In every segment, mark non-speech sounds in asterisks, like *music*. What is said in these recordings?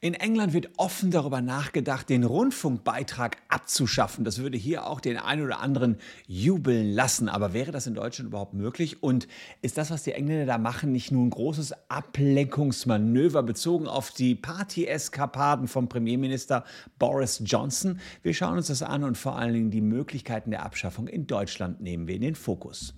In England wird offen darüber nachgedacht, den Rundfunkbeitrag abzuschaffen. Das würde hier auch den einen oder anderen jubeln lassen. Aber wäre das in Deutschland überhaupt möglich? Und ist das, was die Engländer da machen, nicht nur ein großes Ablenkungsmanöver bezogen auf die Party-Eskapaden vom Premierminister Boris Johnson? Wir schauen uns das an und vor allen Dingen die Möglichkeiten der Abschaffung in Deutschland nehmen wir in den Fokus.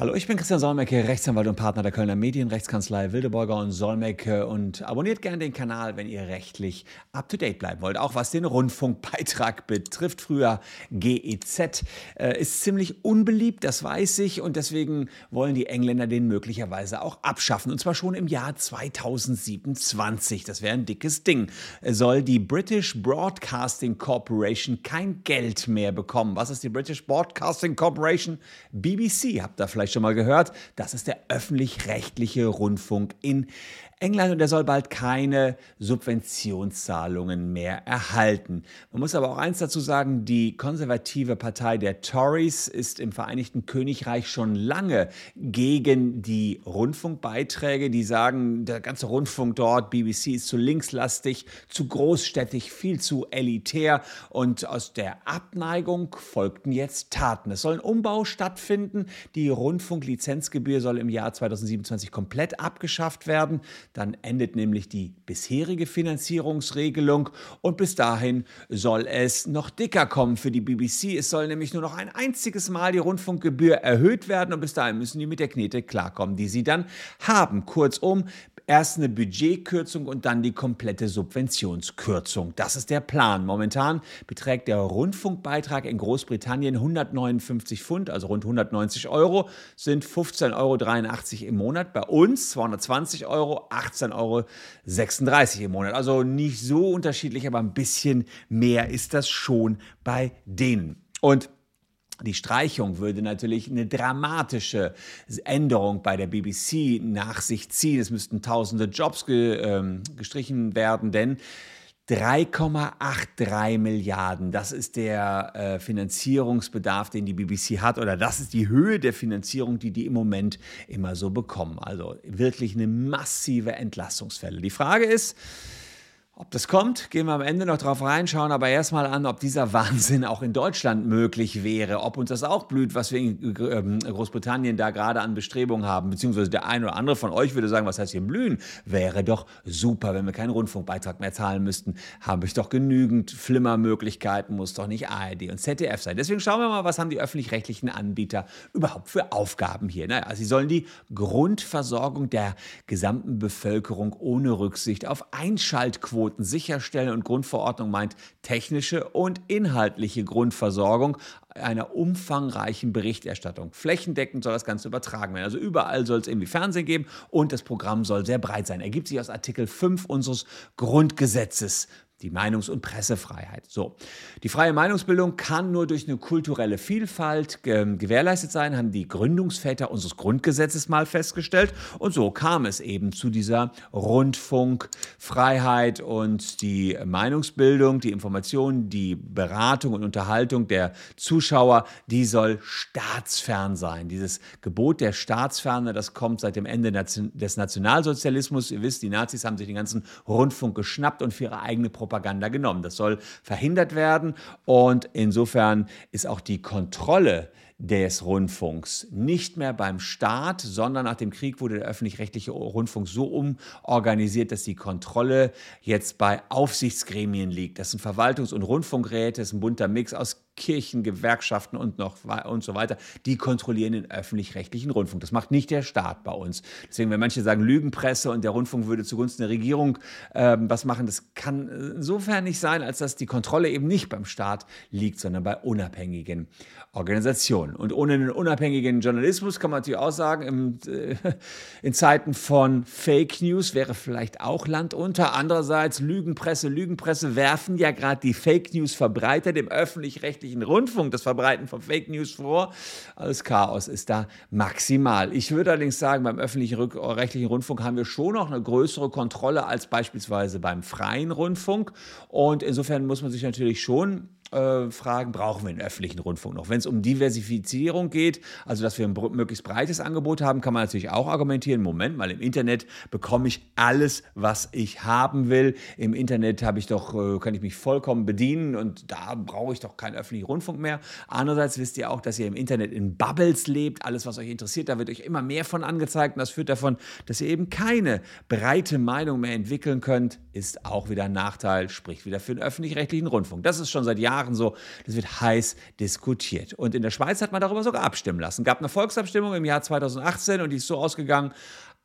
Hallo, ich bin Christian Solmecke, Rechtsanwalt und Partner der Kölner Medienrechtskanzlei Wildeborger und Solmecke und abonniert gerne den Kanal, wenn ihr rechtlich up to date bleiben wollt. Auch was den Rundfunkbeitrag *laughs* betrifft. Früher GEZ äh, ist ziemlich unbeliebt, das weiß ich und deswegen wollen die Engländer den möglicherweise auch abschaffen und zwar schon im Jahr 2027. Das wäre ein dickes Ding. Soll die British Broadcasting Corporation kein Geld mehr bekommen? Was ist die British Broadcasting Corporation? BBC, habt ihr vielleicht vielleicht schon mal gehört. Das ist der öffentlich-rechtliche Rundfunk in England und er soll bald keine Subventionszahlungen mehr erhalten. Man muss aber auch eins dazu sagen, die konservative Partei der Tories ist im Vereinigten Königreich schon lange gegen die Rundfunkbeiträge. Die sagen, der ganze Rundfunk dort, BBC ist zu linkslastig, zu großstädtig, viel zu elitär und aus der Abneigung folgten jetzt Taten. Es soll ein Umbau stattfinden. Die Rundfunklizenzgebühr soll im Jahr 2027 komplett abgeschafft werden. Dann endet nämlich die bisherige Finanzierungsregelung und bis dahin soll es noch dicker kommen für die BBC. Es soll nämlich nur noch ein einziges Mal die Rundfunkgebühr erhöht werden und bis dahin müssen die mit der Knete klarkommen, die sie dann haben. Kurzum, Erst eine Budgetkürzung und dann die komplette Subventionskürzung. Das ist der Plan. Momentan beträgt der Rundfunkbeitrag in Großbritannien 159 Pfund, also rund 190 Euro, sind 15,83 Euro im Monat. Bei uns 220 Euro, 18,36 Euro im Monat. Also nicht so unterschiedlich, aber ein bisschen mehr ist das schon bei denen. Und die Streichung würde natürlich eine dramatische Änderung bei der BBC nach sich ziehen. Es müssten tausende Jobs ge, ähm, gestrichen werden, denn 3,83 Milliarden, das ist der äh, Finanzierungsbedarf, den die BBC hat, oder das ist die Höhe der Finanzierung, die die im Moment immer so bekommen. Also wirklich eine massive Entlassungsfälle. Die Frage ist, ob das kommt, gehen wir am Ende noch drauf reinschauen, aber erstmal an, ob dieser Wahnsinn auch in Deutschland möglich wäre, ob uns das auch blüht, was wir in ähm, Großbritannien da gerade an Bestrebungen haben, beziehungsweise der eine oder andere von euch würde sagen, was heißt hier blühen? Wäre doch super, wenn wir keinen Rundfunkbeitrag mehr zahlen müssten, habe ich doch genügend Flimmermöglichkeiten, muss doch nicht ARD und ZDF sein. Deswegen schauen wir mal, was haben die öffentlich-rechtlichen Anbieter überhaupt für Aufgaben hier. Naja, sie sollen die Grundversorgung der gesamten Bevölkerung ohne Rücksicht auf Einschaltquoten Quoten sicherstellen und Grundverordnung meint technische und inhaltliche Grundversorgung einer umfangreichen Berichterstattung. Flächendeckend soll das Ganze übertragen werden. Also überall soll es irgendwie Fernsehen geben und das Programm soll sehr breit sein. Ergibt sich aus Artikel 5 unseres Grundgesetzes die Meinungs- und Pressefreiheit. So, die freie Meinungsbildung kann nur durch eine kulturelle Vielfalt äh, gewährleistet sein, haben die Gründungsväter unseres Grundgesetzes mal festgestellt. Und so kam es eben zu dieser Rundfunkfreiheit und die Meinungsbildung, die Information, die Beratung und Unterhaltung der Zuschauer, die soll staatsfern sein. Dieses Gebot der Staatsferne, das kommt seit dem Ende des Nationalsozialismus. Ihr wisst, die Nazis haben sich den ganzen Rundfunk geschnappt und für ihre eigene Propaganda Propaganda genommen. Das soll verhindert werden und insofern ist auch die Kontrolle des Rundfunks nicht mehr beim Staat, sondern nach dem Krieg wurde der öffentlich-rechtliche Rundfunk so umorganisiert, dass die Kontrolle jetzt bei Aufsichtsgremien liegt. Das sind Verwaltungs- und Rundfunkräte, das ist ein bunter Mix aus Kirchen, Gewerkschaften und noch und so weiter, die kontrollieren den öffentlich-rechtlichen Rundfunk. Das macht nicht der Staat bei uns. Deswegen, wenn manche sagen Lügenpresse und der Rundfunk würde zugunsten der Regierung ähm, was machen, das kann insofern nicht sein, als dass die Kontrolle eben nicht beim Staat liegt, sondern bei unabhängigen Organisationen. Und ohne einen unabhängigen Journalismus kann man natürlich auch sagen, im, äh, *laughs* in Zeiten von Fake News wäre vielleicht auch Land unter. Andererseits Lügenpresse, Lügenpresse werfen ja gerade die Fake News Verbreiter dem öffentlich-rechtlichen Rundfunk das Verbreiten von Fake News vor. Alles Chaos ist da maximal. Ich würde allerdings sagen, beim öffentlichen rechtlichen Rundfunk haben wir schon noch eine größere Kontrolle als beispielsweise beim freien Rundfunk. Und insofern muss man sich natürlich schon äh, fragen, brauchen wir einen öffentlichen Rundfunk noch? Wenn es um Diversifizierung geht, also dass wir ein möglichst breites Angebot haben, kann man natürlich auch argumentieren, Moment mal, im Internet bekomme ich alles, was ich haben will. Im Internet habe ich doch, äh, kann ich mich vollkommen bedienen und da brauche ich doch keinen öffentlichen Rundfunk mehr. Andererseits wisst ihr auch, dass ihr im Internet in Bubbles lebt. Alles, was euch interessiert, da wird euch immer mehr von angezeigt und das führt davon, dass ihr eben keine breite Meinung mehr entwickeln könnt, ist auch wieder ein Nachteil, spricht wieder für den öffentlich-rechtlichen Rundfunk. Das ist schon seit Jahren Jahren so. Das wird heiß diskutiert. Und in der Schweiz hat man darüber sogar abstimmen lassen. Gab eine Volksabstimmung im Jahr 2018 und die ist so ausgegangen.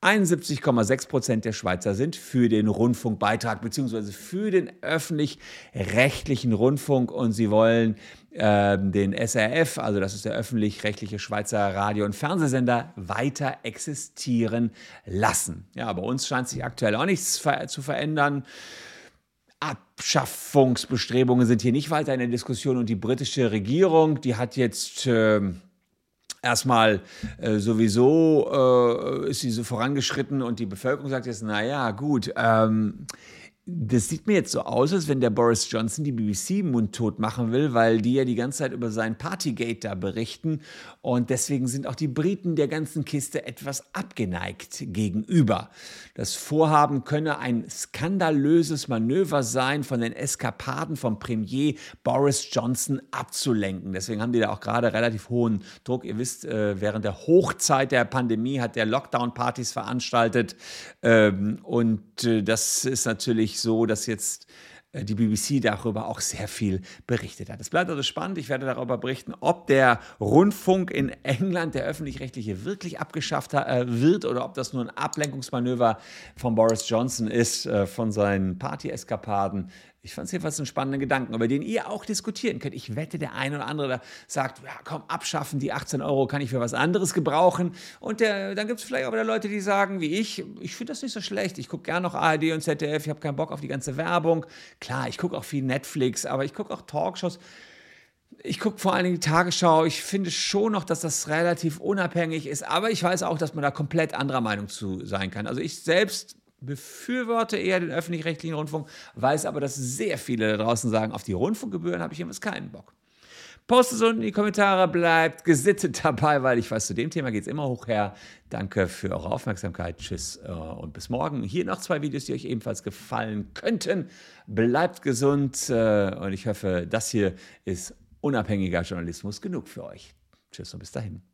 71,6 Prozent der Schweizer sind für den Rundfunkbeitrag bzw. für den öffentlich-rechtlichen Rundfunk und sie wollen äh, den SRF, also das ist der öffentlich-rechtliche Schweizer Radio- und Fernsehsender, weiter existieren lassen. Ja, bei uns scheint sich aktuell auch nichts zu verändern. Abschaffungsbestrebungen sind hier nicht weiter in der Diskussion. Und die britische Regierung, die hat jetzt äh, erstmal äh, sowieso äh, ist sie so vorangeschritten. Und die Bevölkerung sagt jetzt, naja, gut, ähm, das sieht mir jetzt so aus, als wenn der Boris Johnson die BBC mundtot machen will, weil die ja die ganze Zeit über sein Partygate da berichten. Und deswegen sind auch die Briten der ganzen Kiste etwas abgeneigt gegenüber. Das Vorhaben könne ein skandalöses Manöver sein, von den Eskapaden vom Premier Boris Johnson abzulenken. Deswegen haben die da auch gerade relativ hohen Druck. Ihr wisst, äh, während der Hochzeit der Pandemie hat der Lockdown-Partys veranstaltet. Ähm, und äh, das ist natürlich wirklich so, dass jetzt äh, die BBC darüber auch sehr viel berichtet hat. Es bleibt also spannend. Ich werde darüber berichten, ob der Rundfunk in England, der öffentlich-rechtliche, wirklich abgeschafft äh, wird oder ob das nur ein Ablenkungsmanöver von Boris Johnson ist, äh, von seinen Party-Eskapaden ich fand es jedenfalls einen spannenden Gedanken, über den ihr auch diskutieren könnt. Ich wette, der eine oder andere sagt, ja komm, abschaffen, die 18 Euro kann ich für was anderes gebrauchen. Und der, dann gibt es vielleicht auch wieder Leute, die sagen, wie ich, ich finde das nicht so schlecht. Ich gucke gerne noch ARD und ZDF, ich habe keinen Bock auf die ganze Werbung. Klar, ich gucke auch viel Netflix, aber ich gucke auch Talkshows. Ich gucke vor allen Dingen die Tagesschau. Ich finde schon noch, dass das relativ unabhängig ist. Aber ich weiß auch, dass man da komplett anderer Meinung zu sein kann. Also ich selbst befürworte eher den öffentlich-rechtlichen Rundfunk, weiß aber, dass sehr viele da draußen sagen, auf die Rundfunkgebühren habe ich jedenfalls keinen Bock. Postet es unten in die Kommentare, bleibt gesittet *laughs* dabei, weil ich weiß, zu dem Thema geht es immer hoch her. Danke für eure Aufmerksamkeit. Tschüss äh, und bis morgen. Hier noch zwei Videos, die euch ebenfalls gefallen könnten. Bleibt gesund äh, und ich hoffe, das hier ist unabhängiger Journalismus genug für euch. Tschüss und bis dahin.